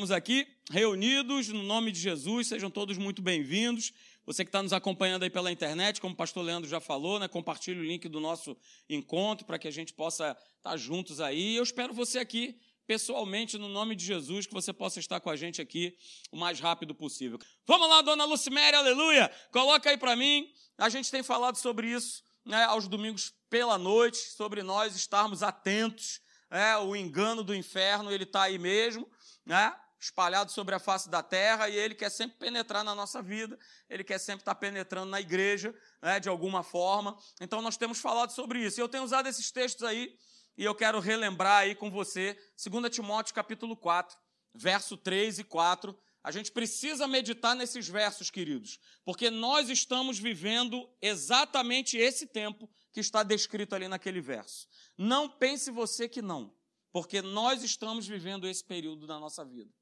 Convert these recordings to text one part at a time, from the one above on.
Estamos aqui reunidos no nome de Jesus, sejam todos muito bem-vindos. Você que está nos acompanhando aí pela internet, como o pastor Leandro já falou, né, compartilhe o link do nosso encontro para que a gente possa estar juntos aí. Eu espero você aqui pessoalmente, no nome de Jesus, que você possa estar com a gente aqui o mais rápido possível. Vamos lá, dona Lucimere, aleluia! Coloca aí para mim. A gente tem falado sobre isso né, aos domingos pela noite, sobre nós estarmos atentos. É, o engano do inferno, ele está aí mesmo né? Espalhado sobre a face da terra e ele quer sempre penetrar na nossa vida, ele quer sempre estar penetrando na igreja, né, de alguma forma. Então nós temos falado sobre isso. Eu tenho usado esses textos aí e eu quero relembrar aí com você 2 Timóteo capítulo 4, verso 3 e 4. A gente precisa meditar nesses versos, queridos, porque nós estamos vivendo exatamente esse tempo que está descrito ali naquele verso. Não pense você que não porque nós estamos vivendo esse período da nossa vida.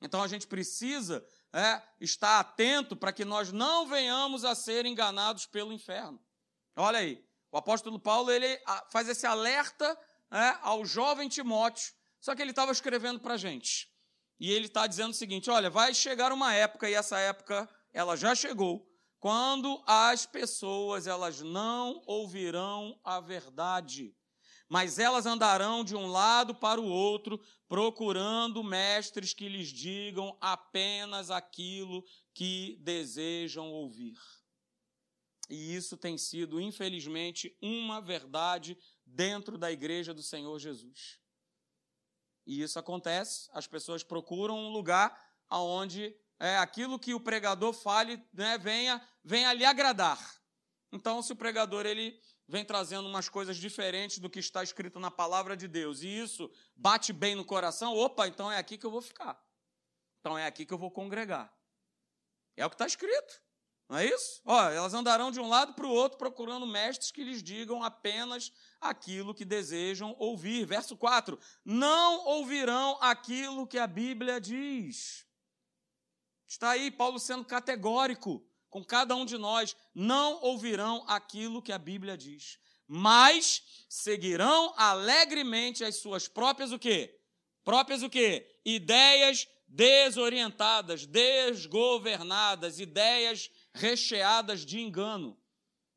Então a gente precisa é, estar atento para que nós não venhamos a ser enganados pelo inferno. Olha aí, o apóstolo Paulo ele faz esse alerta é, ao jovem Timóteo, só que ele estava escrevendo para a gente. E ele está dizendo o seguinte: olha, vai chegar uma época, e essa época ela já chegou, quando as pessoas elas não ouvirão a verdade mas elas andarão de um lado para o outro, procurando mestres que lhes digam apenas aquilo que desejam ouvir. E isso tem sido, infelizmente, uma verdade dentro da igreja do Senhor Jesus. E isso acontece, as pessoas procuram um lugar onde é, aquilo que o pregador fale né, venha, venha lhe agradar. Então, se o pregador ele vem trazendo umas coisas diferentes do que está escrito na palavra de Deus, e isso bate bem no coração, opa, então é aqui que eu vou ficar. Então é aqui que eu vou congregar. É o que está escrito. Não é isso? Ó, elas andarão de um lado para o outro procurando mestres que lhes digam apenas aquilo que desejam ouvir. Verso 4: Não ouvirão aquilo que a Bíblia diz. Está aí Paulo sendo categórico com cada um de nós, não ouvirão aquilo que a Bíblia diz, mas seguirão alegremente as suas próprias o quê? Próprias o quê? Ideias desorientadas, desgovernadas, ideias recheadas de engano.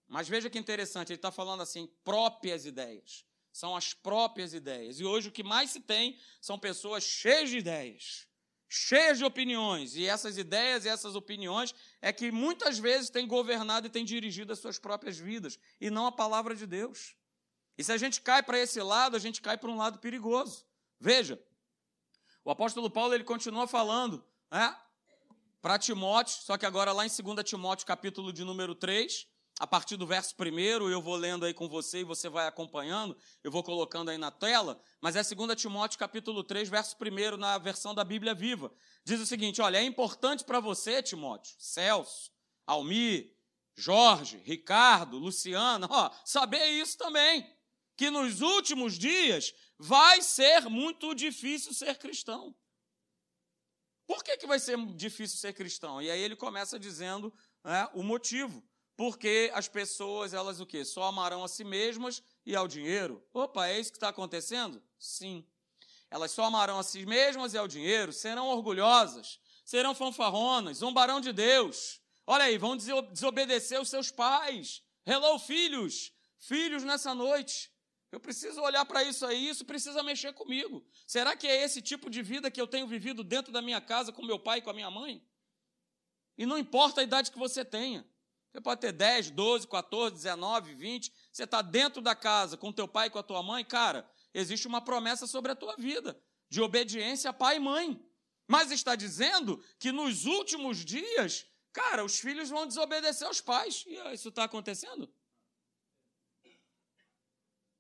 Mas veja que interessante, ele está falando assim, próprias ideias. São as próprias ideias. E hoje o que mais se tem são pessoas cheias de ideias cheias de opiniões, e essas ideias e essas opiniões é que muitas vezes têm governado e têm dirigido as suas próprias vidas, e não a palavra de Deus. E se a gente cai para esse lado, a gente cai para um lado perigoso. Veja, o apóstolo Paulo ele continua falando né, para Timóteo, só que agora lá em 2 Timóteo, capítulo de número 3, a partir do verso primeiro, eu vou lendo aí com você e você vai acompanhando, eu vou colocando aí na tela, mas é 2 Timóteo capítulo 3, verso primeiro na versão da Bíblia Viva. Diz o seguinte, olha, é importante para você, Timóteo, Celso, Almir, Jorge, Ricardo, Luciana, ó, saber isso também, que nos últimos dias vai ser muito difícil ser cristão. Por que, que vai ser difícil ser cristão? E aí ele começa dizendo né, o motivo porque as pessoas, elas o quê? Só amarão a si mesmas e ao dinheiro. Opa, é isso que está acontecendo? Sim. Elas só amarão a si mesmas e ao dinheiro, serão orgulhosas, serão fanfarronas, zombarão de Deus. Olha aí, vão desobedecer os seus pais. Hello, filhos! Filhos nessa noite. Eu preciso olhar para isso aí, isso precisa mexer comigo. Será que é esse tipo de vida que eu tenho vivido dentro da minha casa com meu pai e com a minha mãe? E não importa a idade que você tenha. Você pode ter 10, 12, 14, 19, 20. Você está dentro da casa com teu pai e com a tua mãe, cara, existe uma promessa sobre a tua vida de obediência a pai e mãe. Mas está dizendo que nos últimos dias, cara, os filhos vão desobedecer aos pais. E isso está acontecendo?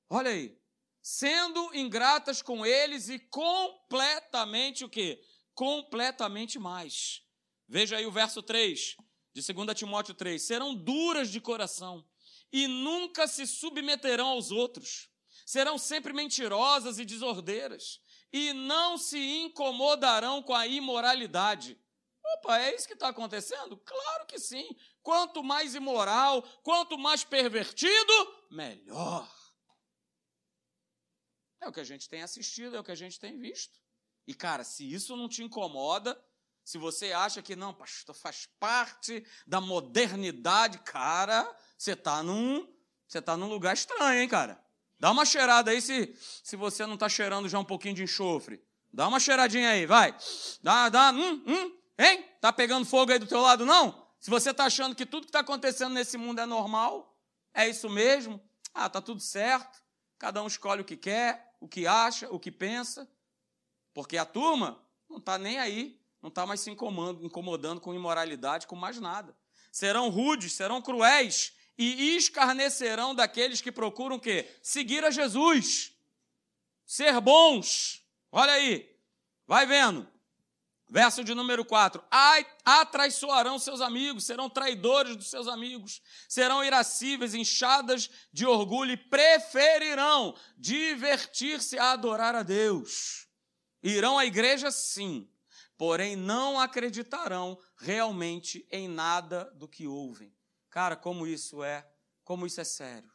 Olha aí. Sendo ingratas com eles e completamente o quê? Completamente mais. Veja aí o verso 3 de 2 Timóteo 3, serão duras de coração e nunca se submeterão aos outros. Serão sempre mentirosas e desordeiras e não se incomodarão com a imoralidade. Opa, é isso que está acontecendo? Claro que sim. Quanto mais imoral, quanto mais pervertido, melhor. É o que a gente tem assistido, é o que a gente tem visto. E, cara, se isso não te incomoda, se você acha que não, pastor, faz parte da modernidade, cara, você está num, você tá num lugar estranho, hein, cara? Dá uma cheirada aí se, se você não está cheirando já um pouquinho de enxofre. Dá uma cheiradinha aí, vai. Dá, dá, hum, hum, hein? Tá pegando fogo aí do teu lado, não? Se você está achando que tudo que está acontecendo nesse mundo é normal, é isso mesmo, ah, tá tudo certo, cada um escolhe o que quer, o que acha, o que pensa, porque a turma não está nem aí, não está mais se incomodando, com imoralidade, com mais nada. Serão rudes, serão cruéis, e escarnecerão daqueles que procuram o quê? Seguir a Jesus. Ser bons. Olha aí. Vai vendo. Verso de número 4. Atraiçoarão seus amigos, serão traidores dos seus amigos, serão irascíveis, inchadas de orgulho e preferirão divertir-se a adorar a Deus. Irão à igreja, sim, porém não acreditarão realmente em nada do que ouvem. Cara, como isso é, como isso é sério.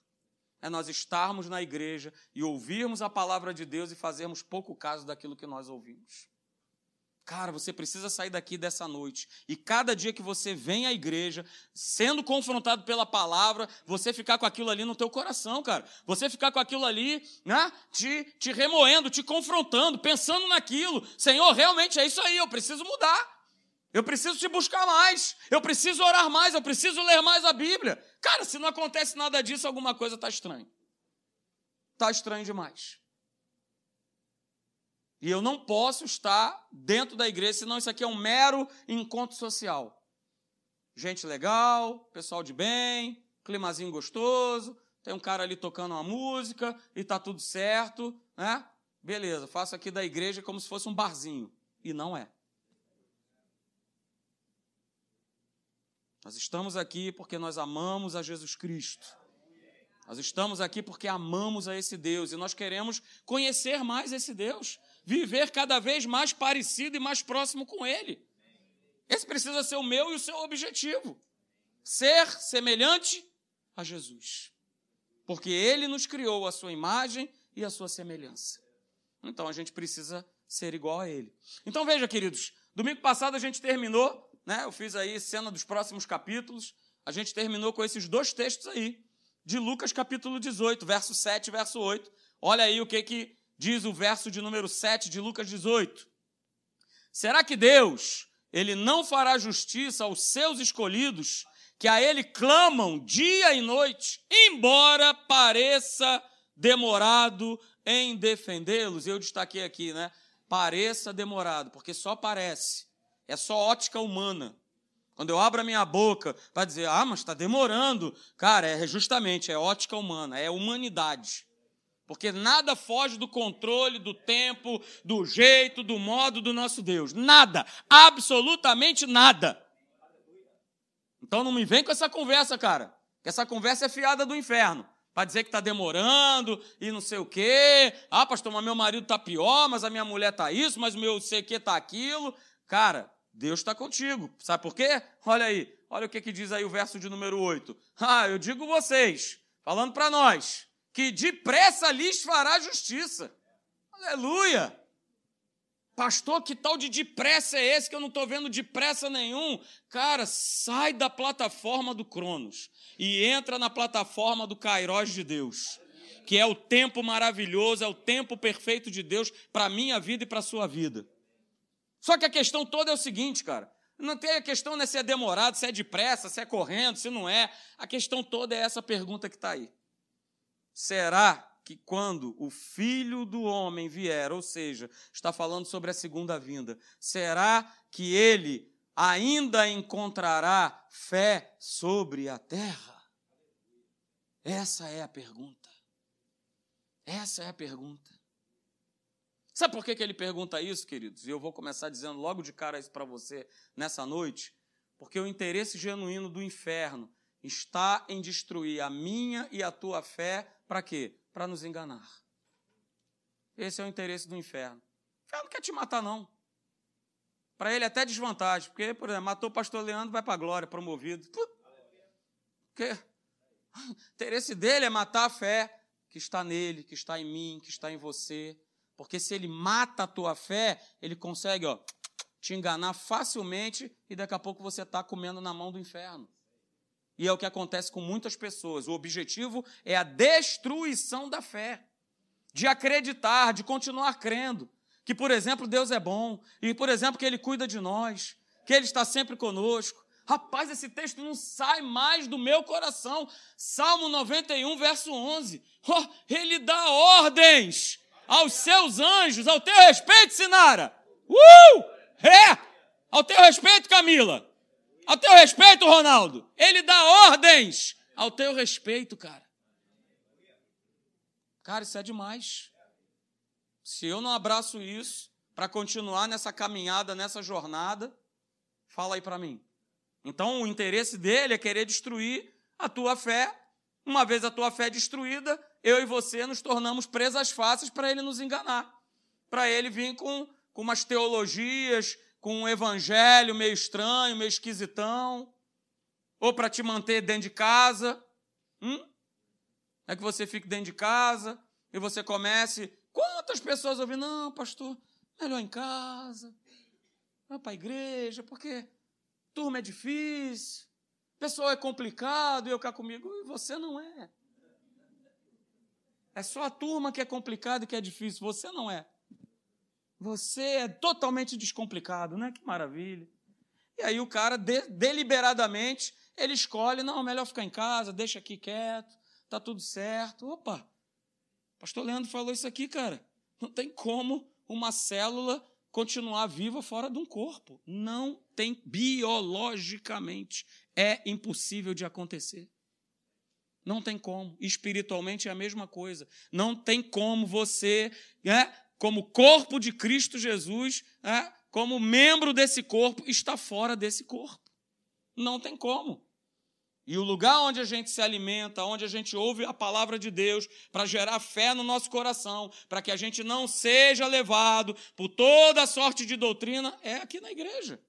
É nós estarmos na igreja e ouvirmos a palavra de Deus e fazermos pouco caso daquilo que nós ouvimos. Cara, você precisa sair daqui dessa noite. E cada dia que você vem à igreja, sendo confrontado pela palavra, você ficar com aquilo ali no teu coração, cara. Você ficar com aquilo ali, né? Te, te remoendo, te confrontando, pensando naquilo. Senhor, realmente é isso aí, eu preciso mudar. Eu preciso te buscar mais. Eu preciso orar mais. Eu preciso ler mais a Bíblia. Cara, se não acontece nada disso, alguma coisa está estranha. Está estranho demais. E eu não posso estar dentro da igreja, senão isso aqui é um mero encontro social. Gente legal, pessoal de bem, climazinho gostoso, tem um cara ali tocando uma música e tá tudo certo, né? Beleza, faço aqui da igreja como se fosse um barzinho. E não é. Nós estamos aqui porque nós amamos a Jesus Cristo. Nós estamos aqui porque amamos a esse Deus e nós queremos conhecer mais esse Deus, viver cada vez mais parecido e mais próximo com Ele. Esse precisa ser o meu e o seu objetivo: ser semelhante a Jesus. Porque Ele nos criou a sua imagem e a sua semelhança. Então a gente precisa ser igual a Ele. Então veja, queridos, domingo passado a gente terminou né? Eu fiz aí cena dos próximos capítulos. A gente terminou com esses dois textos aí, de Lucas capítulo 18, verso 7 e verso 8. Olha aí o que, que diz o verso de número 7 de Lucas 18. Será que Deus, ele não fará justiça aos seus escolhidos, que a ele clamam dia e noite, embora pareça demorado em defendê-los? Eu destaquei aqui, né? Pareça demorado, porque só parece. É só ótica humana. Quando eu abro a minha boca para dizer, ah, mas está demorando, cara, é justamente, é ótica humana, é humanidade. Porque nada foge do controle, do tempo, do jeito, do modo do nosso Deus. Nada, absolutamente nada. Então não me vem com essa conversa, cara. Que essa conversa é fiada do inferno. Para dizer que está demorando e não sei o quê. Ah, pastor, mas meu marido está pior, mas a minha mulher está isso, mas o meu sei que está aquilo. Cara, Deus está contigo. Sabe por quê? Olha aí, olha o que, que diz aí o verso de número 8. Ah, eu digo vocês, falando para nós, que depressa lhes fará justiça. Aleluia! Pastor, que tal de depressa é esse que eu não estou vendo depressa nenhum? Cara, sai da plataforma do Cronos e entra na plataforma do Kairos de Deus, que é o tempo maravilhoso, é o tempo perfeito de Deus para a minha vida e para a sua vida. Só que a questão toda é o seguinte, cara. Não tem a questão né, se é demorado, se é depressa, se é correndo, se não é. A questão toda é essa pergunta que está aí. Será que quando o filho do homem vier, ou seja, está falando sobre a segunda vinda, será que ele ainda encontrará fé sobre a terra? Essa é a pergunta. Essa é a pergunta. Sabe por que, que ele pergunta isso, queridos? E eu vou começar dizendo logo de cara isso para você nessa noite. Porque o interesse genuíno do inferno está em destruir a minha e a tua fé para quê? Para nos enganar. Esse é o interesse do inferno. O inferno não quer te matar, não. Para ele é até desvantagem, porque, por exemplo, matou o pastor Leandro, vai para a glória, promovido. O interesse dele é matar a fé que está nele, que está em mim, que está em você, Porque se ele mata a tua fé, ele consegue, ó, te enganar facilmente e daqui a pouco você está comendo na mão do inferno. E é o que acontece com muitas pessoas. O objetivo é a destruição da fé, de acreditar, de continuar crendo que, por exemplo, Deus é bom e, por exemplo, que Ele cuida de nós, que Ele está sempre conosco. Rapaz, esse texto não sai mais do meu coração. Salmo 91, verso 11. Oh, ele dá ordens aos seus anjos, ao teu respeito, Sinara. Uh! É! Ao teu respeito, Camila. Ao teu respeito, Ronaldo. Ele dá ordens ao teu respeito, cara. Cara, isso é demais. Se eu não abraço isso para continuar nessa caminhada, nessa jornada, fala aí para mim. Então, o interesse dele é querer destruir a tua fé. Uma vez a tua fé destruída, eu e você nos tornamos presas fáceis para ele nos enganar. Para ele vir com, com umas teologias, com um evangelho meio estranho, meio esquisitão, ou para te manter dentro de casa. Hum? É que você fique dentro de casa e você comece. Quantas pessoas ouvem? Não, pastor, melhor em casa, vai para a igreja, porque turma é difícil, pessoal é complicado, e eu cá comigo, e você não é. É só a turma que é complicada e que é difícil, você não é. Você é totalmente descomplicado, né? Que maravilha. E aí o cara, de, deliberadamente, ele escolhe, não, melhor ficar em casa, deixa aqui quieto, tá tudo certo. Opa, pastor Leandro falou isso aqui, cara. Não tem como uma célula continuar viva fora de um corpo. Não tem, biologicamente, é impossível de acontecer. Não tem como. Espiritualmente é a mesma coisa. Não tem como você, é, como corpo de Cristo Jesus, é, como membro desse corpo, estar fora desse corpo. Não tem como. E o lugar onde a gente se alimenta, onde a gente ouve a palavra de Deus, para gerar fé no nosso coração, para que a gente não seja levado por toda sorte de doutrina, é aqui na igreja.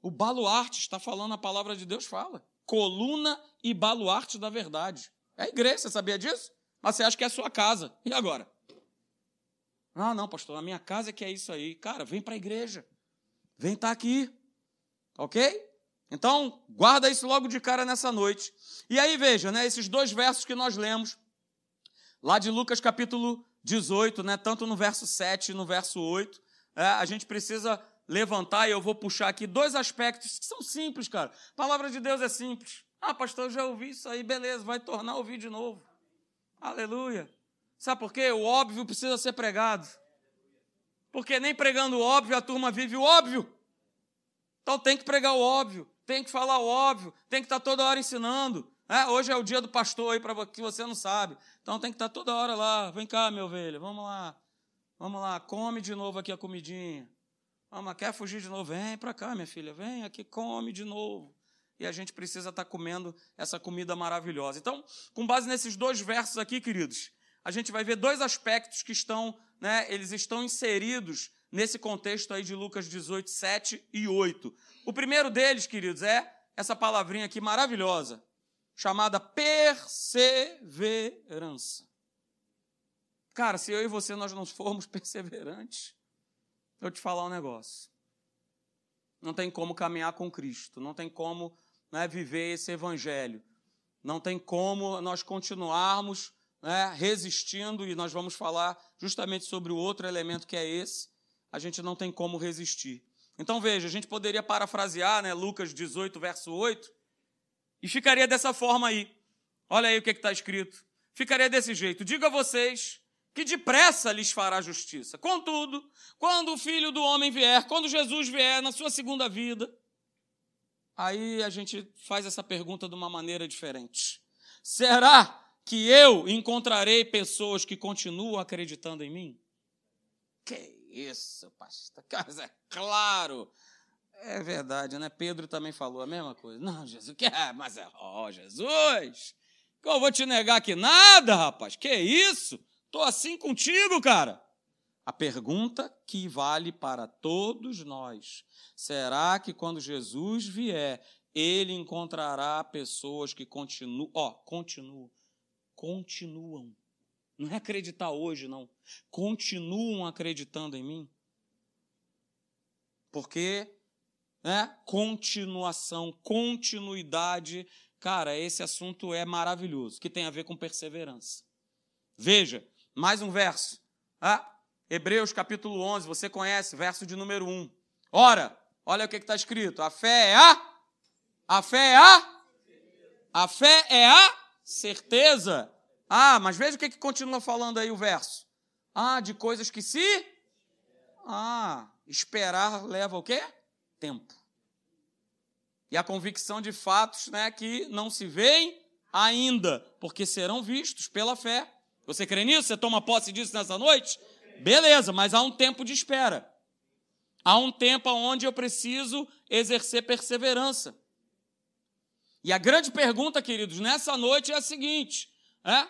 O baluarte está falando, a palavra de Deus fala. Coluna e baluarte da verdade. É a igreja, você sabia disso? Mas você acha que é a sua casa. E agora? Ah, não, pastor, a minha casa é que é isso aí. Cara, vem para a igreja. Vem estar tá aqui. Ok? Então, guarda isso logo de cara nessa noite. E aí, veja, né, esses dois versos que nós lemos, lá de Lucas capítulo 18, né, tanto no verso 7 e no verso 8, é, a gente precisa levantar, e eu vou puxar aqui dois aspectos que são simples, cara. A palavra de Deus é simples. Ah, pastor, eu já ouvi isso aí, beleza, vai tornar a ouvir de novo. Aleluia. Sabe por quê? O óbvio precisa ser pregado. Porque nem pregando o óbvio a turma vive o óbvio. Então tem que pregar o óbvio tem que falar o óbvio, tem que estar toda hora ensinando. É, hoje é o dia do pastor aí, para que você não sabe. Então tem que estar toda hora lá. Vem cá, minha ovelha, vamos lá. Vamos lá, come de novo aqui a comidinha. Vamos, quer fugir de novo? Vem para cá, minha filha, vem aqui, come de novo. E a gente precisa estar comendo essa comida maravilhosa. Então, com base nesses dois versos aqui, queridos, a gente vai ver dois aspectos que estão, né, eles estão inseridos nesse contexto aí de Lucas 18, 7 e 8. O primeiro deles, queridos, é essa palavrinha aqui maravilhosa, chamada perseverança. Cara, se eu e você nós não formos perseverantes, eu te falar um negócio. Não tem como caminhar com Cristo, não tem como né, viver esse evangelho, não tem como nós continuarmos né, resistindo, e nós vamos falar justamente sobre o outro elemento que é esse, a gente não tem como resistir. Então veja, a gente poderia parafrasear né, Lucas 18, verso 8, e ficaria dessa forma aí. Olha aí o que está escrito. Ficaria desse jeito. Diga a vocês que depressa lhes fará justiça. Contudo, quando o filho do homem vier, quando Jesus vier na sua segunda vida, aí a gente faz essa pergunta de uma maneira diferente. Será que eu encontrarei pessoas que continuam acreditando em mim? Que isso, pastor. Mas é claro. É verdade, né? Pedro também falou a mesma coisa. Não, Jesus, que é? Mas é, ó, oh, Jesus, que eu vou te negar aqui nada, rapaz. Que isso? Tô assim contigo, cara. A pergunta que vale para todos nós: será que quando Jesus vier, ele encontrará pessoas que continuam, ó, continuam, continuam Não é acreditar hoje, não. Continuam acreditando em mim. Porque né, continuação, continuidade, cara, esse assunto é maravilhoso, que tem a ver com perseverança. Veja, mais um verso. Ah, Hebreus capítulo 11, você conhece, verso de número 1. Ora, olha o que está escrito: a fé é a. A fé é a. A fé é a certeza. Ah, mas veja o que, que continua falando aí o verso. Ah, de coisas que se. Ah, esperar leva o quê? Tempo. E a convicção de fatos né, que não se veem ainda, porque serão vistos pela fé. Você crê nisso? Você toma posse disso nessa noite? Beleza, mas há um tempo de espera. Há um tempo onde eu preciso exercer perseverança. E a grande pergunta, queridos, nessa noite é a seguinte: é,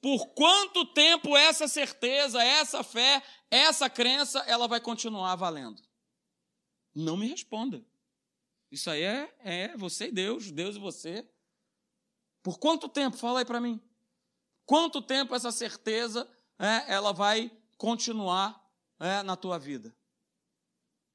por quanto tempo essa certeza, essa fé, essa crença, ela vai continuar valendo? Não me responda. Isso aí é, é você e Deus, Deus e você. Por quanto tempo? Fala aí para mim. Quanto tempo essa certeza é, ela vai continuar é, na tua vida?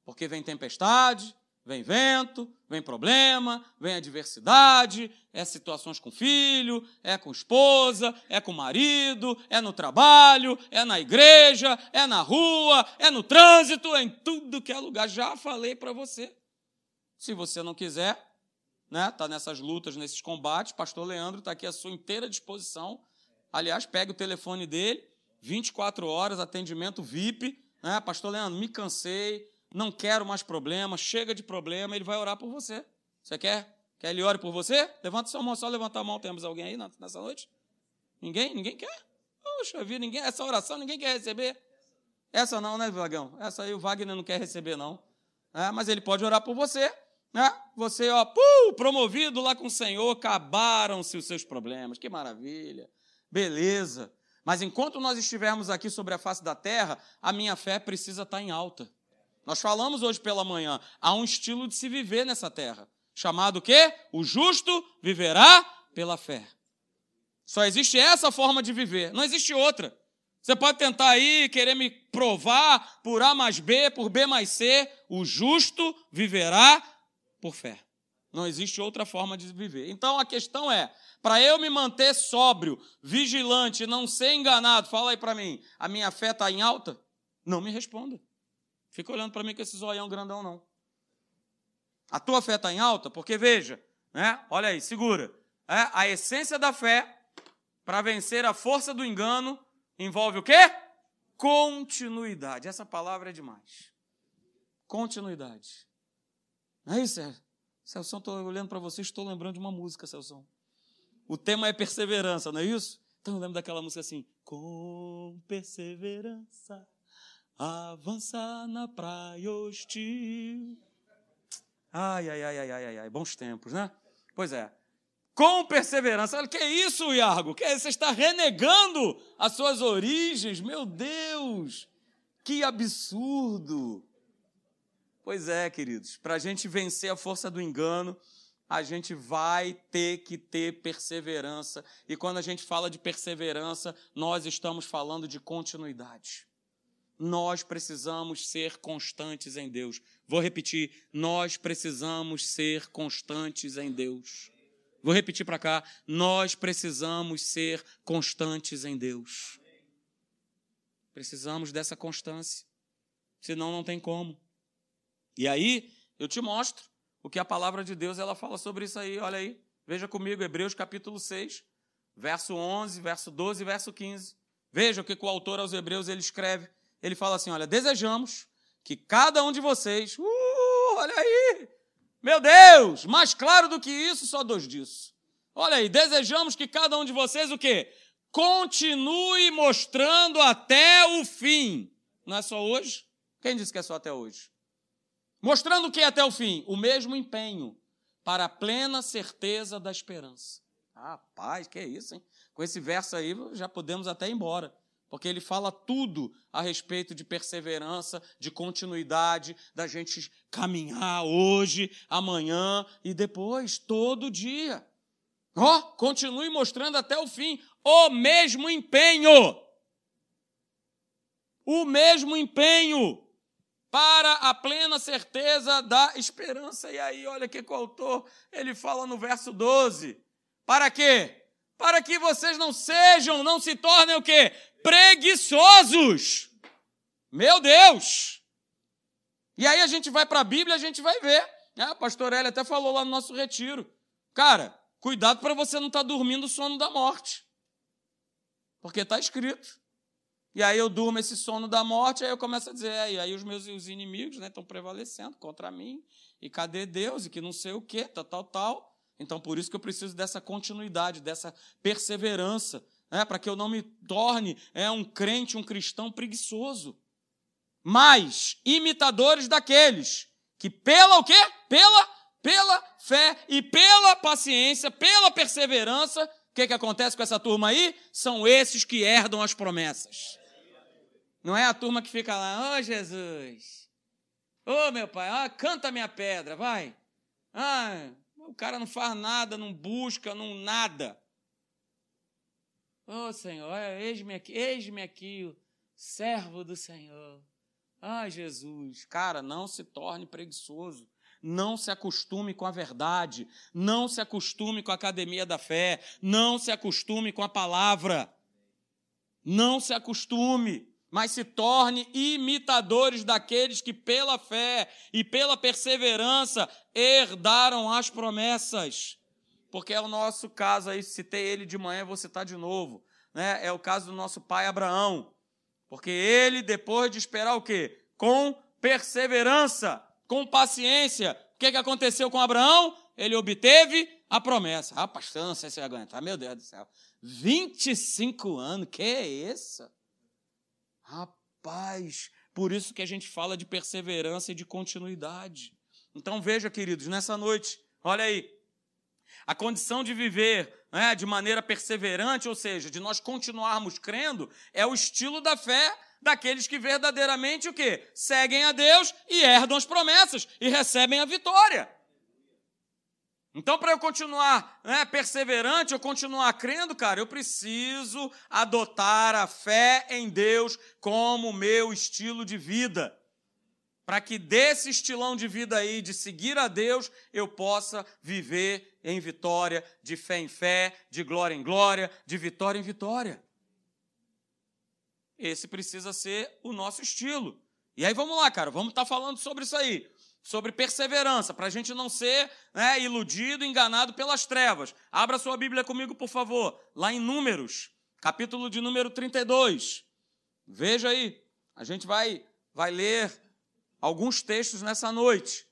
Porque vem tempestade, Vem vento, vem problema, vem adversidade, é situações com filho, é com esposa, é com marido, é no trabalho, é na igreja, é na rua, é no trânsito, é em tudo que é lugar. Já falei para você. Se você não quiser, né, tá nessas lutas, nesses combates, pastor Leandro está aqui à sua inteira disposição. Aliás, pegue o telefone dele, 24 horas, atendimento VIP, né? Pastor Leandro, me cansei, não quero mais problema, chega de problema, ele vai orar por você. Você quer? Quer ele ore por você? Levanta sua mão, só levantar a mão. Temos alguém aí nessa noite? Ninguém? Ninguém quer? Poxa vida, ninguém, essa oração ninguém quer receber. Essa não, né, Vagão? Essa aí o Wagner não quer receber, não. É, mas ele pode orar por você. Né? Você, ó, puh, promovido lá com o Senhor, acabaram-se os seus problemas. Que maravilha. Beleza. Mas enquanto nós estivermos aqui sobre a face da terra, a minha fé precisa estar em alta. Nós falamos hoje pela manhã, há um estilo de se viver nessa terra, chamado o quê? O justo viverá pela fé. Só existe essa forma de viver, não existe outra. Você pode tentar aí querer me provar por A mais B, por B mais C, o justo viverá por fé. Não existe outra forma de viver. Então a questão é, para eu me manter sóbrio, vigilante, não ser enganado, fala aí para mim, a minha fé está em alta? Não me responda. Fica olhando para mim com esse zoião grandão, não. A tua fé está em alta? Porque veja, né? olha aí, segura. É, a essência da fé, para vencer a força do engano, envolve o quê? Continuidade. Essa palavra é demais. Continuidade. Não é isso, Celso? Estou olhando para você, estou lembrando de uma música, Celso. O tema é perseverança, não é isso? Então eu lembro daquela música assim: Com perseverança avançar na praia hostil. Ai, ai, ai, ai, ai, ai, bons tempos, né? Pois é. Com perseverança. Olha, que isso, Iargo? Que é, você está renegando as suas origens? Meu Deus! Que absurdo! Pois é, queridos, para a gente vencer a força do engano, a gente vai ter que ter perseverança. E quando a gente fala de perseverança, nós estamos falando de continuidade nós precisamos ser constantes em Deus. Vou repetir, nós precisamos ser constantes em Deus. Vou repetir para cá, nós precisamos ser constantes em Deus. Precisamos dessa constância, senão não tem como. E aí, eu te mostro o que a palavra de Deus ela fala sobre isso aí. Olha aí, veja comigo, Hebreus capítulo 6, verso 11, verso 12 e verso 15. Veja o que o autor aos Hebreus ele escreve ele fala assim: olha, desejamos que cada um de vocês, uh, olha aí, meu Deus, mais claro do que isso, só dois disso. Olha aí, desejamos que cada um de vocês o quê? Continue mostrando até o fim. Não é só hoje? Quem disse que é só até hoje? Mostrando o que até o fim? O mesmo empenho para a plena certeza da esperança. Ah, paz, que é isso, hein? Com esse verso aí já podemos até ir embora porque ele fala tudo a respeito de perseverança, de continuidade, da gente caminhar hoje, amanhã e depois, todo dia. Ó, oh, continue mostrando até o fim. o mesmo empenho. O mesmo empenho para a plena certeza da esperança. E aí, olha o que o autor ele fala no verso 12. Para quê? Para que vocês não sejam, não se tornem o quê? Preguiçosos. Meu Deus! E aí a gente vai para a Bíblia, a gente vai ver. Né? A pastor Eli até falou lá no nosso retiro. Cara, cuidado para você não estar tá dormindo o sono da morte. Porque está escrito. E aí eu durmo esse sono da morte, aí eu começo a dizer, aí, aí os meus os inimigos estão né, prevalecendo contra mim, e cadê Deus? E que não sei o quê, tal, tal, tal. Então, por isso que eu preciso dessa continuidade, dessa perseverança, né, para que eu não me torne é, um crente, um cristão preguiçoso. Mas imitadores daqueles que pela o quê? Pela, pela fé e pela paciência, pela perseverança, o que, que acontece com essa turma aí? São esses que herdam as promessas. Não é a turma que fica lá, ô oh, Jesus, ô oh, meu pai, ah, canta minha pedra, vai. Ah, o cara não faz nada, não busca, não nada. Ô oh, Senhor, eis-me aqui, eis-me aqui, servo do Senhor. Ah, Jesus, cara, não se torne preguiçoso. Não se acostume com a verdade, não se acostume com a academia da fé, não se acostume com a palavra. Não se acostume mas se torne imitadores daqueles que, pela fé e pela perseverança, herdaram as promessas. Porque é o nosso caso aí, citei ele de manhã, vou citar de novo. Né? É o caso do nosso pai Abraão. Porque ele, depois de esperar o quê? Com perseverança, com paciência. O que, que aconteceu com Abraão? Ele obteve a promessa. Ah, pastor, não sei se vai aguentar. Meu Deus do céu. 25 anos, que é isso? Rapaz, por isso que a gente fala de perseverança e de continuidade. Então veja, queridos, nessa noite, olha aí, a condição de viver né, de maneira perseverante, ou seja, de nós continuarmos crendo, é o estilo da fé daqueles que verdadeiramente o quê? Seguem a Deus e herdam as promessas e recebem a vitória. Então, para eu continuar né, perseverante, eu continuar crendo, cara, eu preciso adotar a fé em Deus como meu estilo de vida. Para que desse estilão de vida aí, de seguir a Deus, eu possa viver em vitória, de fé em fé, de glória em glória, de vitória em vitória. Esse precisa ser o nosso estilo. E aí vamos lá, cara, vamos estar tá falando sobre isso aí sobre perseverança, para a gente não ser né, iludido, enganado pelas trevas. Abra sua Bíblia comigo, por favor, lá em Números, capítulo de número 32. Veja aí, a gente vai, vai ler alguns textos nessa noite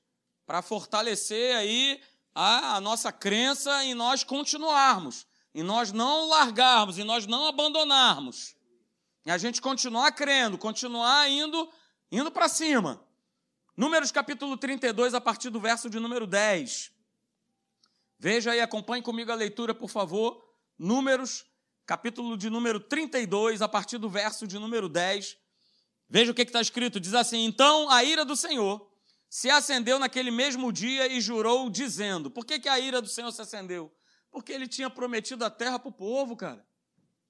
para fortalecer aí a, a nossa crença em nós continuarmos, em nós não largarmos, em nós não abandonarmos. E a gente continuar crendo, continuar indo, indo para cima. Números capítulo 32, a partir do verso de número 10. Veja aí, acompanhe comigo a leitura, por favor. Números, capítulo de número 32, a partir do verso de número 10. Veja o que está escrito: diz assim: Então a ira do Senhor se acendeu naquele mesmo dia e jurou, dizendo: Por que, que a ira do Senhor se acendeu? Porque ele tinha prometido a terra para o povo, cara.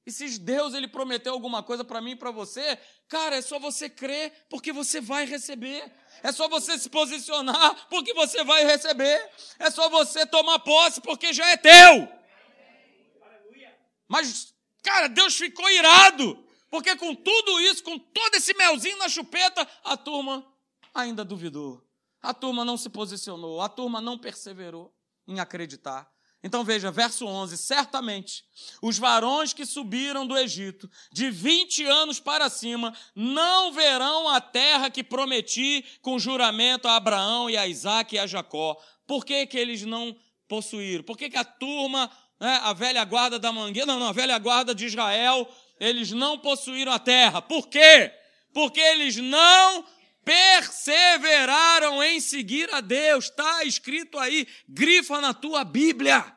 E se Deus ele prometeu alguma coisa para mim e para você, cara, é só você crer, porque você vai receber. É só você se posicionar, porque você vai receber. É só você tomar posse, porque já é teu. Mas, cara, Deus ficou irado, porque com tudo isso, com todo esse melzinho na chupeta, a turma ainda duvidou. A turma não se posicionou, a turma não perseverou em acreditar. Então veja, verso 11: certamente os varões que subiram do Egito, de 20 anos para cima, não verão a terra que prometi com juramento a Abraão e a Isaac e a Jacó. Por que, que eles não possuíram? Por que, que a turma, né, a velha guarda da mangueira, não, não, a velha guarda de Israel, eles não possuíram a terra? Por quê? Porque eles não perseveraram em seguir a Deus. Está escrito aí, grifa na tua Bíblia.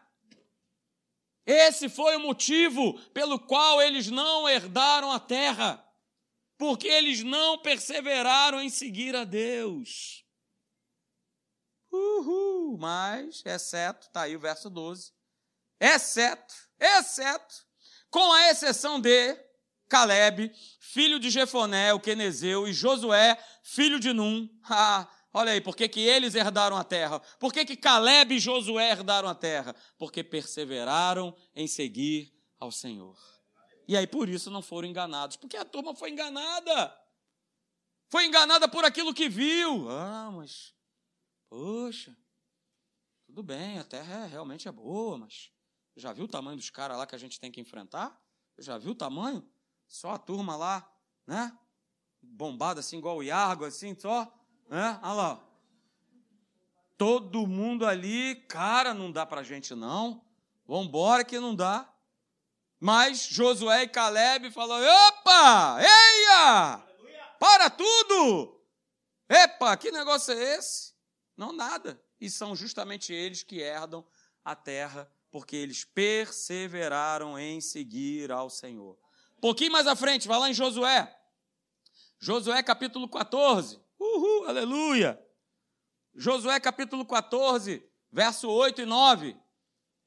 Esse foi o motivo pelo qual eles não herdaram a terra, porque eles não perseveraram em seguir a Deus. Uhul, mas, exceto, está aí o verso 12, exceto, exceto, com a exceção de Caleb, filho de Jefoné, o Quenezeu, e Josué, filho de Num. Ah, olha aí, por que, que eles herdaram a terra? Por que, que Caleb e Josué herdaram a terra? Porque perseveraram em seguir ao Senhor. E aí por isso não foram enganados, porque a turma foi enganada. Foi enganada por aquilo que viu. Ah, mas, poxa, tudo bem, a terra é, realmente é boa, mas já viu o tamanho dos caras lá que a gente tem que enfrentar? Já viu o tamanho? Só a turma lá, né? Bombada assim, igual o Iargo, assim, só. Né? Olha lá. Todo mundo ali, cara, não dá pra gente não. Vambora que não dá. Mas Josué e Caleb falaram: opa, eia, para tudo. Epa, que negócio é esse? Não, nada. E são justamente eles que herdam a terra, porque eles perseveraram em seguir ao Senhor pouquinho mais à frente, vai lá em Josué. Josué capítulo 14. Uhul, aleluia. Josué capítulo 14, verso 8 e 9.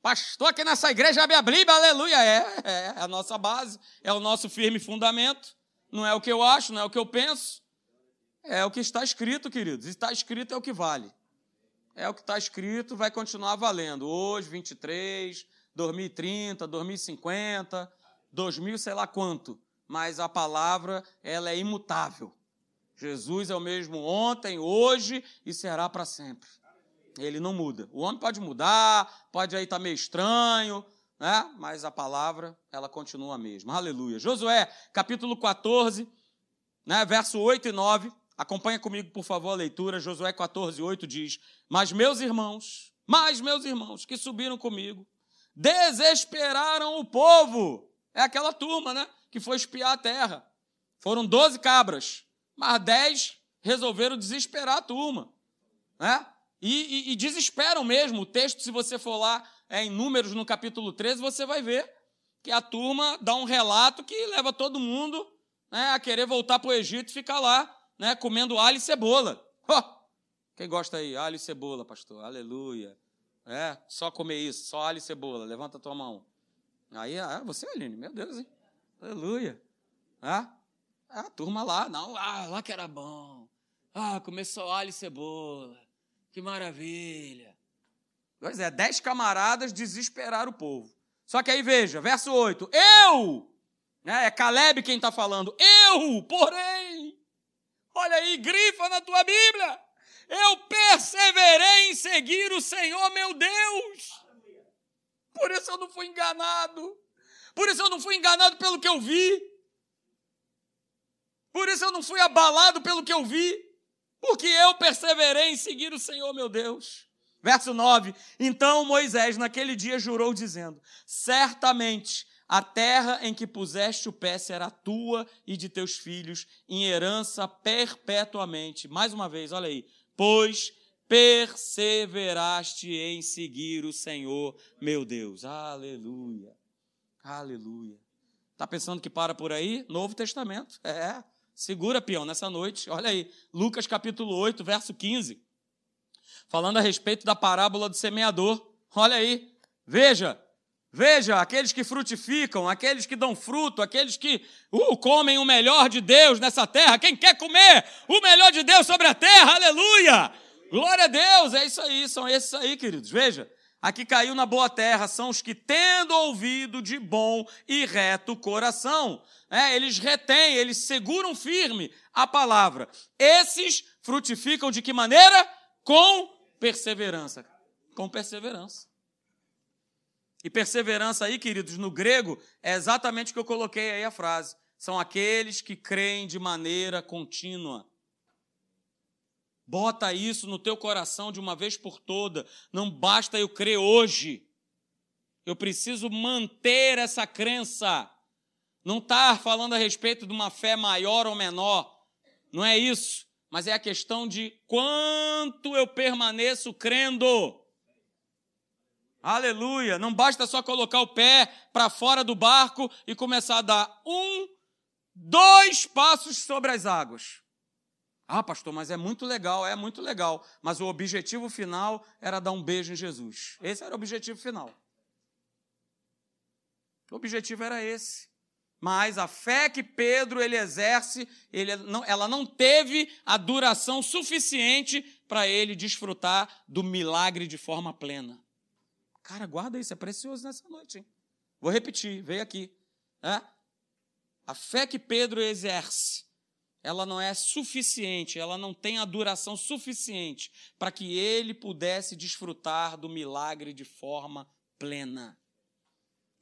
Pastor, aqui nessa igreja abre a Bíblia, aleluia. É, é, é a nossa base, é o nosso firme fundamento. Não é o que eu acho, não é o que eu penso. É o que está escrito, queridos. Está escrito é o que vale. É o que está escrito, vai continuar valendo. Hoje, 23, 2030, 2050, dois mil, sei lá quanto, mas a palavra ela é imutável. Jesus é o mesmo ontem, hoje e será para sempre. Ele não muda. O homem pode mudar, pode aí estar tá meio estranho, né? mas a palavra ela continua a mesma. Aleluia. Josué, capítulo 14, né? verso 8 e 9. Acompanha comigo, por favor, a leitura. Josué 14, 8 diz: Mas meus irmãos, mas meus irmãos que subiram comigo, desesperaram o povo é aquela turma, né? Que foi espiar a terra. Foram 12 cabras, mas 10 resolveram desesperar a turma. Né? E, e, e desesperam mesmo. O texto, se você for lá é, em Números, no capítulo 13, você vai ver que a turma dá um relato que leva todo mundo né, a querer voltar para o Egito e ficar lá, né, comendo alho e cebola. Oh, quem gosta aí? Alho e cebola, pastor. Aleluia. É, só comer isso, só alho e cebola. Levanta a tua mão. Aí, ah, você, Aline, meu Deus, hein? Aleluia. Ah, a turma lá, não, ah, lá que era bom. Ah, começou alho e cebola. Que maravilha. Pois é, dez camaradas desesperaram o povo. Só que aí veja, verso 8: Eu, né, é Caleb quem está falando, eu, porém, olha aí, grifa na tua Bíblia, eu perseverei em seguir o Senhor meu Deus. Por isso eu não fui enganado. Por isso eu não fui enganado pelo que eu vi. Por isso eu não fui abalado pelo que eu vi. Porque eu perseverei em seguir o Senhor meu Deus. Verso 9: Então Moisés naquele dia jurou, dizendo: Certamente a terra em que puseste o pé será tua e de teus filhos, em herança perpetuamente. Mais uma vez, olha aí. Pois perseveraste em seguir o Senhor, meu Deus. Aleluia. Aleluia. Tá pensando que para por aí? Novo Testamento. É. Segura, peão, nessa noite. Olha aí, Lucas capítulo 8, verso 15. Falando a respeito da parábola do semeador. Olha aí. Veja, Veja, aqueles que frutificam, aqueles que dão fruto, aqueles que uh, comem o melhor de Deus nessa terra. Quem quer comer o melhor de Deus sobre a terra, aleluia! Glória a Deus, é isso aí, são esses aí, queridos. Veja, aqui caiu na boa terra são os que, tendo ouvido de bom e reto coração, é, eles retêm, eles seguram firme a palavra. Esses frutificam de que maneira? Com perseverança. Com perseverança. E perseverança aí, queridos, no grego, é exatamente o que eu coloquei aí a frase. São aqueles que creem de maneira contínua. Bota isso no teu coração de uma vez por toda. Não basta eu crer hoje. Eu preciso manter essa crença. Não está falando a respeito de uma fé maior ou menor. Não é isso. Mas é a questão de quanto eu permaneço crendo. Aleluia! Não basta só colocar o pé para fora do barco e começar a dar um, dois passos sobre as águas. Ah, pastor, mas é muito legal, é muito legal. Mas o objetivo final era dar um beijo em Jesus. Esse era o objetivo final. O objetivo era esse. Mas a fé que Pedro ele exerce, ele não, ela não teve a duração suficiente para ele desfrutar do milagre de forma plena. Cara, guarda isso, é precioso nessa noite. Hein? Vou repetir, veio aqui. É? A fé que Pedro exerce, ela não é suficiente, ela não tem a duração suficiente para que ele pudesse desfrutar do milagre de forma plena.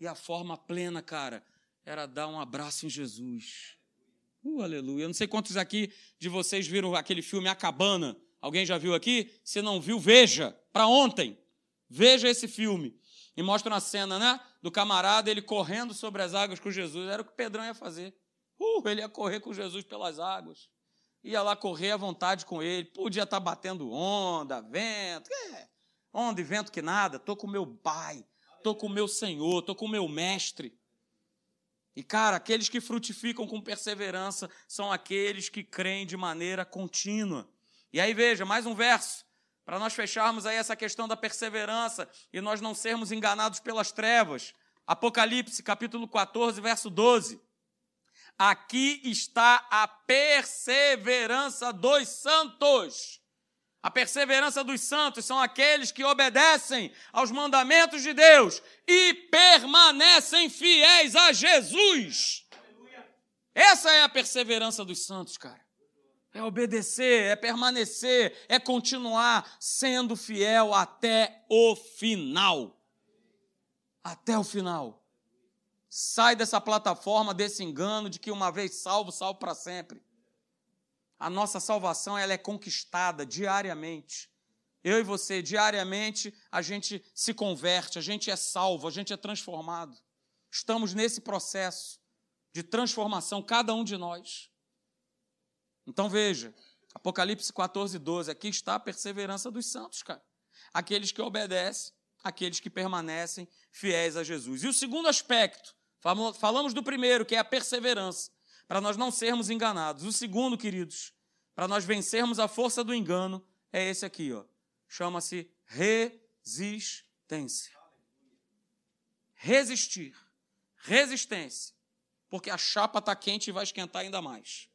E a forma plena, cara, era dar um abraço em Jesus. Uh, aleluia. Eu não sei quantos aqui de vocês viram aquele filme A Cabana. Alguém já viu aqui? Se não viu, veja. Para ontem. Veja esse filme. E mostra uma cena, né? Do camarada, ele correndo sobre as águas com Jesus. Era o que Pedrão ia fazer. Uh, ele ia correr com Jesus pelas águas. Ia lá correr à vontade com ele. Podia estar tá batendo onda, vento. É, onda e vento que nada. Estou com meu pai. Estou com meu Senhor. Estou com meu mestre. E, cara, aqueles que frutificam com perseverança são aqueles que creem de maneira contínua. E aí, veja, mais um verso para nós fecharmos aí essa questão da perseverança e nós não sermos enganados pelas trevas. Apocalipse, capítulo 14, verso 12. Aqui está a perseverança dos santos. A perseverança dos santos são aqueles que obedecem aos mandamentos de Deus e permanecem fiéis a Jesus. Essa é a perseverança dos santos, cara. É obedecer, é permanecer, é continuar sendo fiel até o final. Até o final. Sai dessa plataforma, desse engano de que uma vez salvo, salvo para sempre. A nossa salvação ela é conquistada diariamente. Eu e você, diariamente, a gente se converte, a gente é salvo, a gente é transformado. Estamos nesse processo de transformação, cada um de nós. Então veja, Apocalipse 14, 12, aqui está a perseverança dos santos, cara. Aqueles que obedecem, aqueles que permanecem fiéis a Jesus. E o segundo aspecto, falamos do primeiro, que é a perseverança, para nós não sermos enganados. O segundo, queridos, para nós vencermos a força do engano, é esse aqui, ó. Chama-se resistência. Resistir. Resistência. Porque a chapa está quente e vai esquentar ainda mais.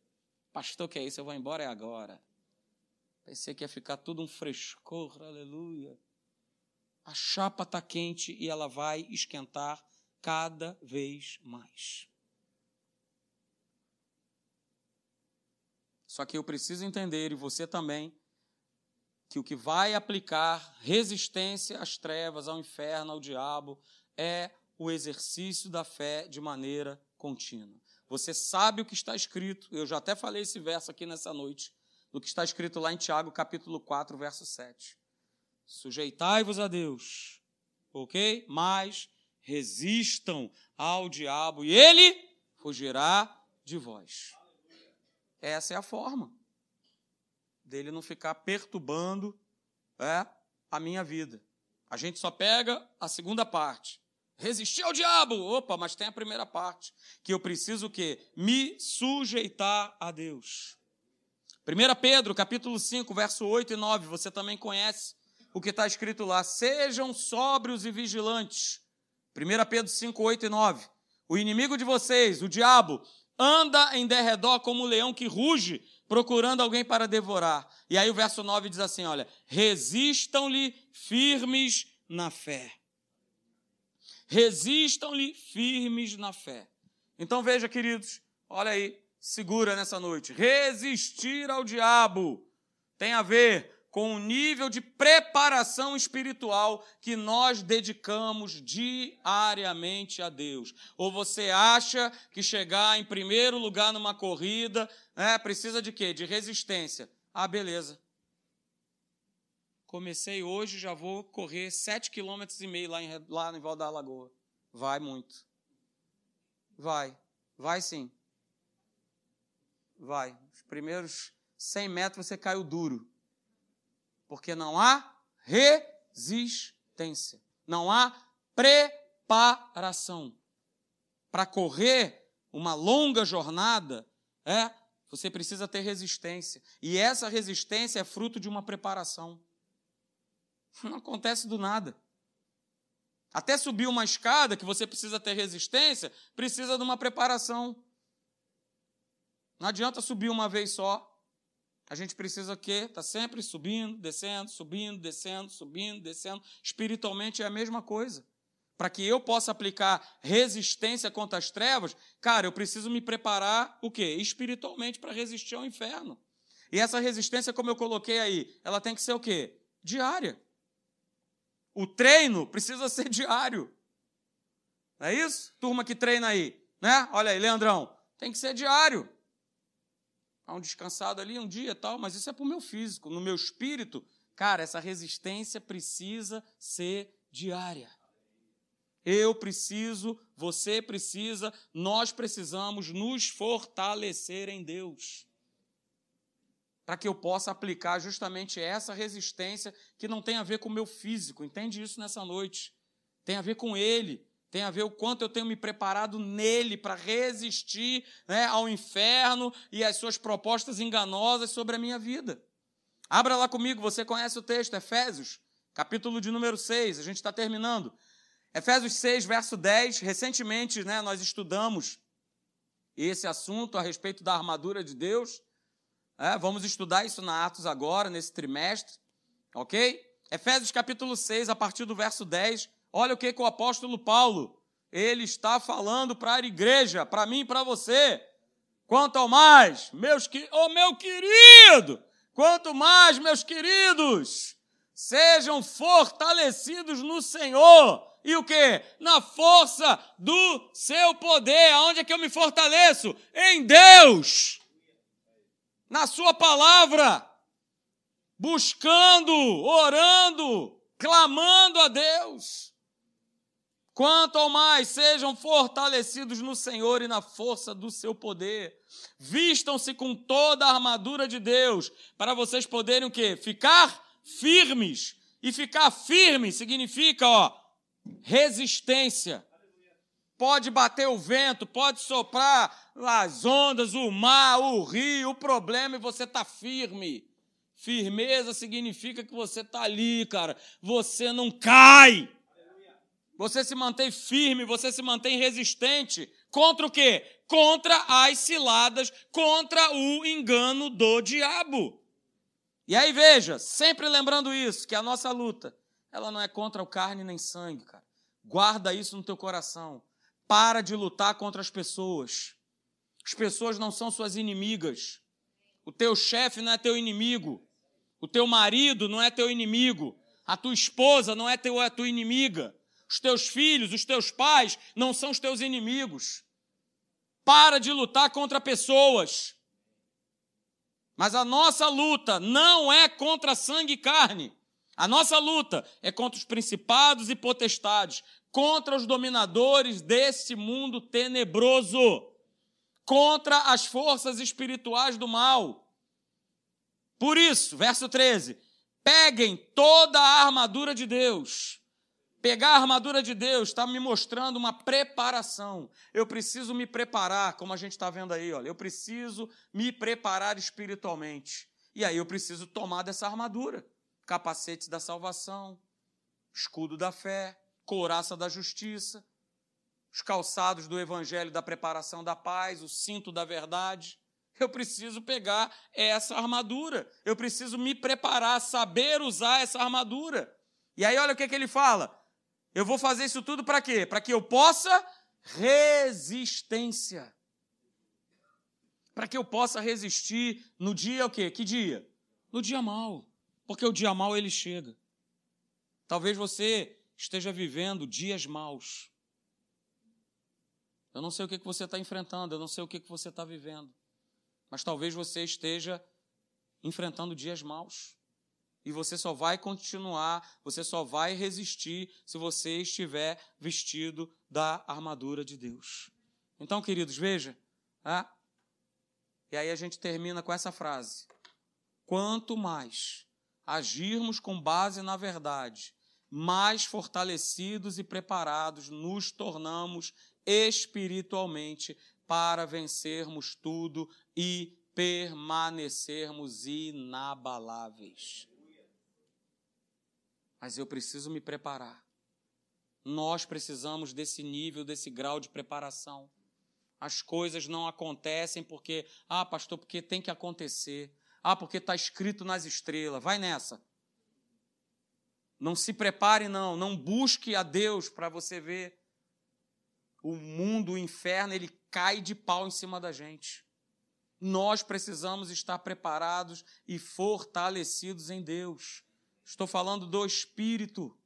Pastor, que é isso? Eu vou embora é agora. Pensei que ia ficar tudo um frescor, aleluia. A chapa está quente e ela vai esquentar cada vez mais. Só que eu preciso entender, e você também, que o que vai aplicar resistência às trevas, ao inferno, ao diabo, é o exercício da fé de maneira contínua. Você sabe o que está escrito. Eu já até falei esse verso aqui nessa noite, do que está escrito lá em Tiago, capítulo 4, verso 7. Sujeitai-vos a Deus, ok? Mas resistam ao diabo e ele fugirá de vós. Essa é a forma dele não ficar perturbando é, a minha vida. A gente só pega a segunda parte. Resistir ao diabo. Opa, mas tem a primeira parte, que eu preciso o quê? Me sujeitar a Deus. 1 Pedro, capítulo 5, verso 8 e 9, você também conhece o que está escrito lá. Sejam sóbrios e vigilantes. 1 Pedro 5, 8 e 9. O inimigo de vocês, o diabo, anda em derredor como um leão que ruge, procurando alguém para devorar. E aí o verso 9 diz assim: olha, resistam-lhe firmes na fé resistam-lhe firmes na fé. Então veja, queridos, olha aí, segura nessa noite. Resistir ao diabo tem a ver com o nível de preparação espiritual que nós dedicamos diariamente a Deus. Ou você acha que chegar em primeiro lugar numa corrida né, precisa de quê? De resistência. Ah, beleza. Comecei hoje, já vou correr sete quilômetros e meio lá em, lá em Val da Lagoa. Vai muito. Vai. Vai sim. Vai. Os primeiros 100 metros você caiu duro. Porque não há resistência. Não há preparação. Para correr uma longa jornada, é, você precisa ter resistência. E essa resistência é fruto de uma preparação. Não acontece do nada. Até subir uma escada, que você precisa ter resistência, precisa de uma preparação. Não adianta subir uma vez só. A gente precisa o quê? Está sempre subindo, descendo, subindo, descendo, subindo, descendo. Espiritualmente é a mesma coisa. Para que eu possa aplicar resistência contra as trevas, cara, eu preciso me preparar o quê? Espiritualmente para resistir ao inferno. E essa resistência, como eu coloquei aí, ela tem que ser o quê? Diária. O treino precisa ser diário. Não é isso? Turma que treina aí, né? Olha aí, Leandrão, tem que ser diário. Há um descansado ali um dia tal, mas isso é para o meu físico. No meu espírito, cara, essa resistência precisa ser diária. Eu preciso, você precisa, nós precisamos nos fortalecer em Deus. Para que eu possa aplicar justamente essa resistência que não tem a ver com o meu físico. Entende isso nessa noite? Tem a ver com Ele. Tem a ver o quanto eu tenho me preparado nele para resistir né, ao inferno e às suas propostas enganosas sobre a minha vida. Abra lá comigo, você conhece o texto, Efésios, capítulo de número 6, a gente está terminando. Efésios 6, verso 10. Recentemente né, nós estudamos esse assunto a respeito da armadura de Deus. É, vamos estudar isso na Atos agora, nesse trimestre. Ok? Efésios capítulo 6, a partir do verso 10. Olha o que, que o apóstolo Paulo ele está falando para a igreja, para mim e para você. Quanto ao mais, meus que, oh meu querido, quanto mais, meus queridos, sejam fortalecidos no Senhor e o que? Na força do seu poder. Aonde é que eu me fortaleço? Em Deus. Na sua palavra. Buscando, orando, clamando a Deus. Quanto ao mais, sejam fortalecidos no Senhor e na força do seu poder. Vistam-se com toda a armadura de Deus, para vocês poderem o quê? Ficar firmes. E ficar firme significa, ó, resistência. Pode bater o vento, pode soprar as ondas, o mar, o rio, o problema e você está firme. Firmeza significa que você está ali, cara. Você não cai. Você se mantém firme, você se mantém resistente. Contra o quê? Contra as ciladas, contra o engano do diabo. E aí veja, sempre lembrando isso, que a nossa luta ela não é contra o carne nem sangue, cara. Guarda isso no teu coração. Para de lutar contra as pessoas. As pessoas não são suas inimigas. O teu chefe não é teu inimigo. O teu marido não é teu inimigo. A tua esposa não é, teu, é tua inimiga. Os teus filhos, os teus pais não são os teus inimigos. Para de lutar contra pessoas. Mas a nossa luta não é contra sangue e carne. A nossa luta é contra os principados e potestades, contra os dominadores desse mundo tenebroso, contra as forças espirituais do mal. Por isso, verso 13: peguem toda a armadura de Deus. Pegar a armadura de Deus está me mostrando uma preparação. Eu preciso me preparar, como a gente está vendo aí, olha. Eu preciso me preparar espiritualmente. E aí eu preciso tomar dessa armadura capacete da salvação, escudo da fé, couraça da justiça, os calçados do evangelho da preparação da paz, o cinto da verdade. Eu preciso pegar essa armadura. Eu preciso me preparar, saber usar essa armadura. E aí, olha o que, que ele fala. Eu vou fazer isso tudo para quê? Para que eu possa resistência. Para que eu possa resistir no dia o quê? Que dia? No dia mau. Porque o dia mau ele chega. Talvez você esteja vivendo dias maus. Eu não sei o que você está enfrentando, eu não sei o que você está vivendo. Mas talvez você esteja enfrentando dias maus. E você só vai continuar, você só vai resistir se você estiver vestido da armadura de Deus. Então, queridos, veja. Ah, e aí a gente termina com essa frase: Quanto mais agirmos com base na verdade, mais fortalecidos e preparados nos tornamos espiritualmente para vencermos tudo e permanecermos inabaláveis. Mas eu preciso me preparar. Nós precisamos desse nível, desse grau de preparação. As coisas não acontecem porque, ah, pastor, porque tem que acontecer. Ah, porque está escrito nas estrelas. Vai nessa. Não se prepare, não. Não busque a Deus para você ver. O mundo, o inferno, ele cai de pau em cima da gente. Nós precisamos estar preparados e fortalecidos em Deus. Estou falando do Espírito,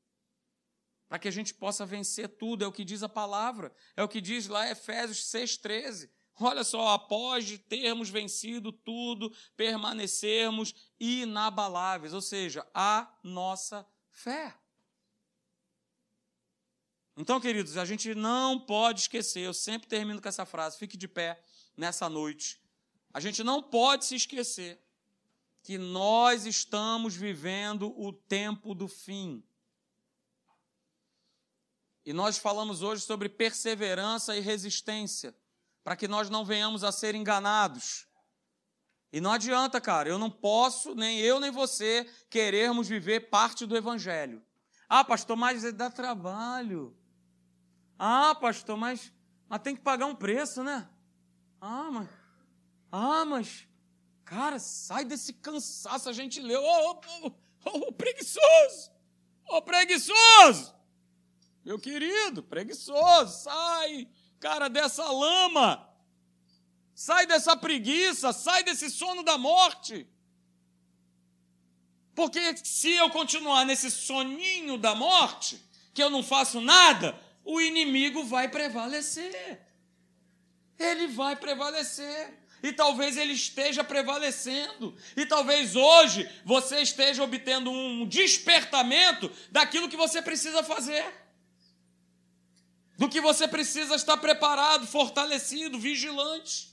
para que a gente possa vencer tudo, é o que diz a palavra, é o que diz lá Efésios 6,13. Olha só, após termos vencido tudo, permanecermos inabaláveis, ou seja, a nossa fé. Então, queridos, a gente não pode esquecer, eu sempre termino com essa frase, fique de pé nessa noite. A gente não pode se esquecer que nós estamos vivendo o tempo do fim. E nós falamos hoje sobre perseverança e resistência, para que nós não venhamos a ser enganados. E não adianta, cara, eu não posso, nem eu nem você, querermos viver parte do Evangelho. Ah, pastor, mas dá trabalho. Ah, pastor, mas, mas tem que pagar um preço, né? Ah, mas. Ah, mas. Cara, sai desse cansaço, a gente leu. Ô, oh, oh, oh, preguiçoso! Ô, preguiçoso! Meu querido, preguiçoso, sai, cara, dessa lama. Sai dessa preguiça, sai desse sono da morte. Porque se eu continuar nesse soninho da morte, que eu não faço nada, o inimigo vai prevalecer. Ele vai prevalecer. E talvez ele esteja prevalecendo. E talvez hoje você esteja obtendo um despertamento daquilo que você precisa fazer. Do que você precisa estar preparado, fortalecido, vigilante.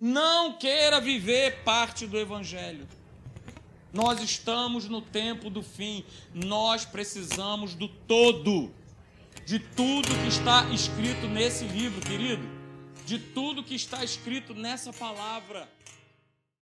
Não queira viver parte do Evangelho. Nós estamos no tempo do fim. Nós precisamos do todo, de tudo que está escrito nesse livro, querido de tudo que está escrito nessa palavra.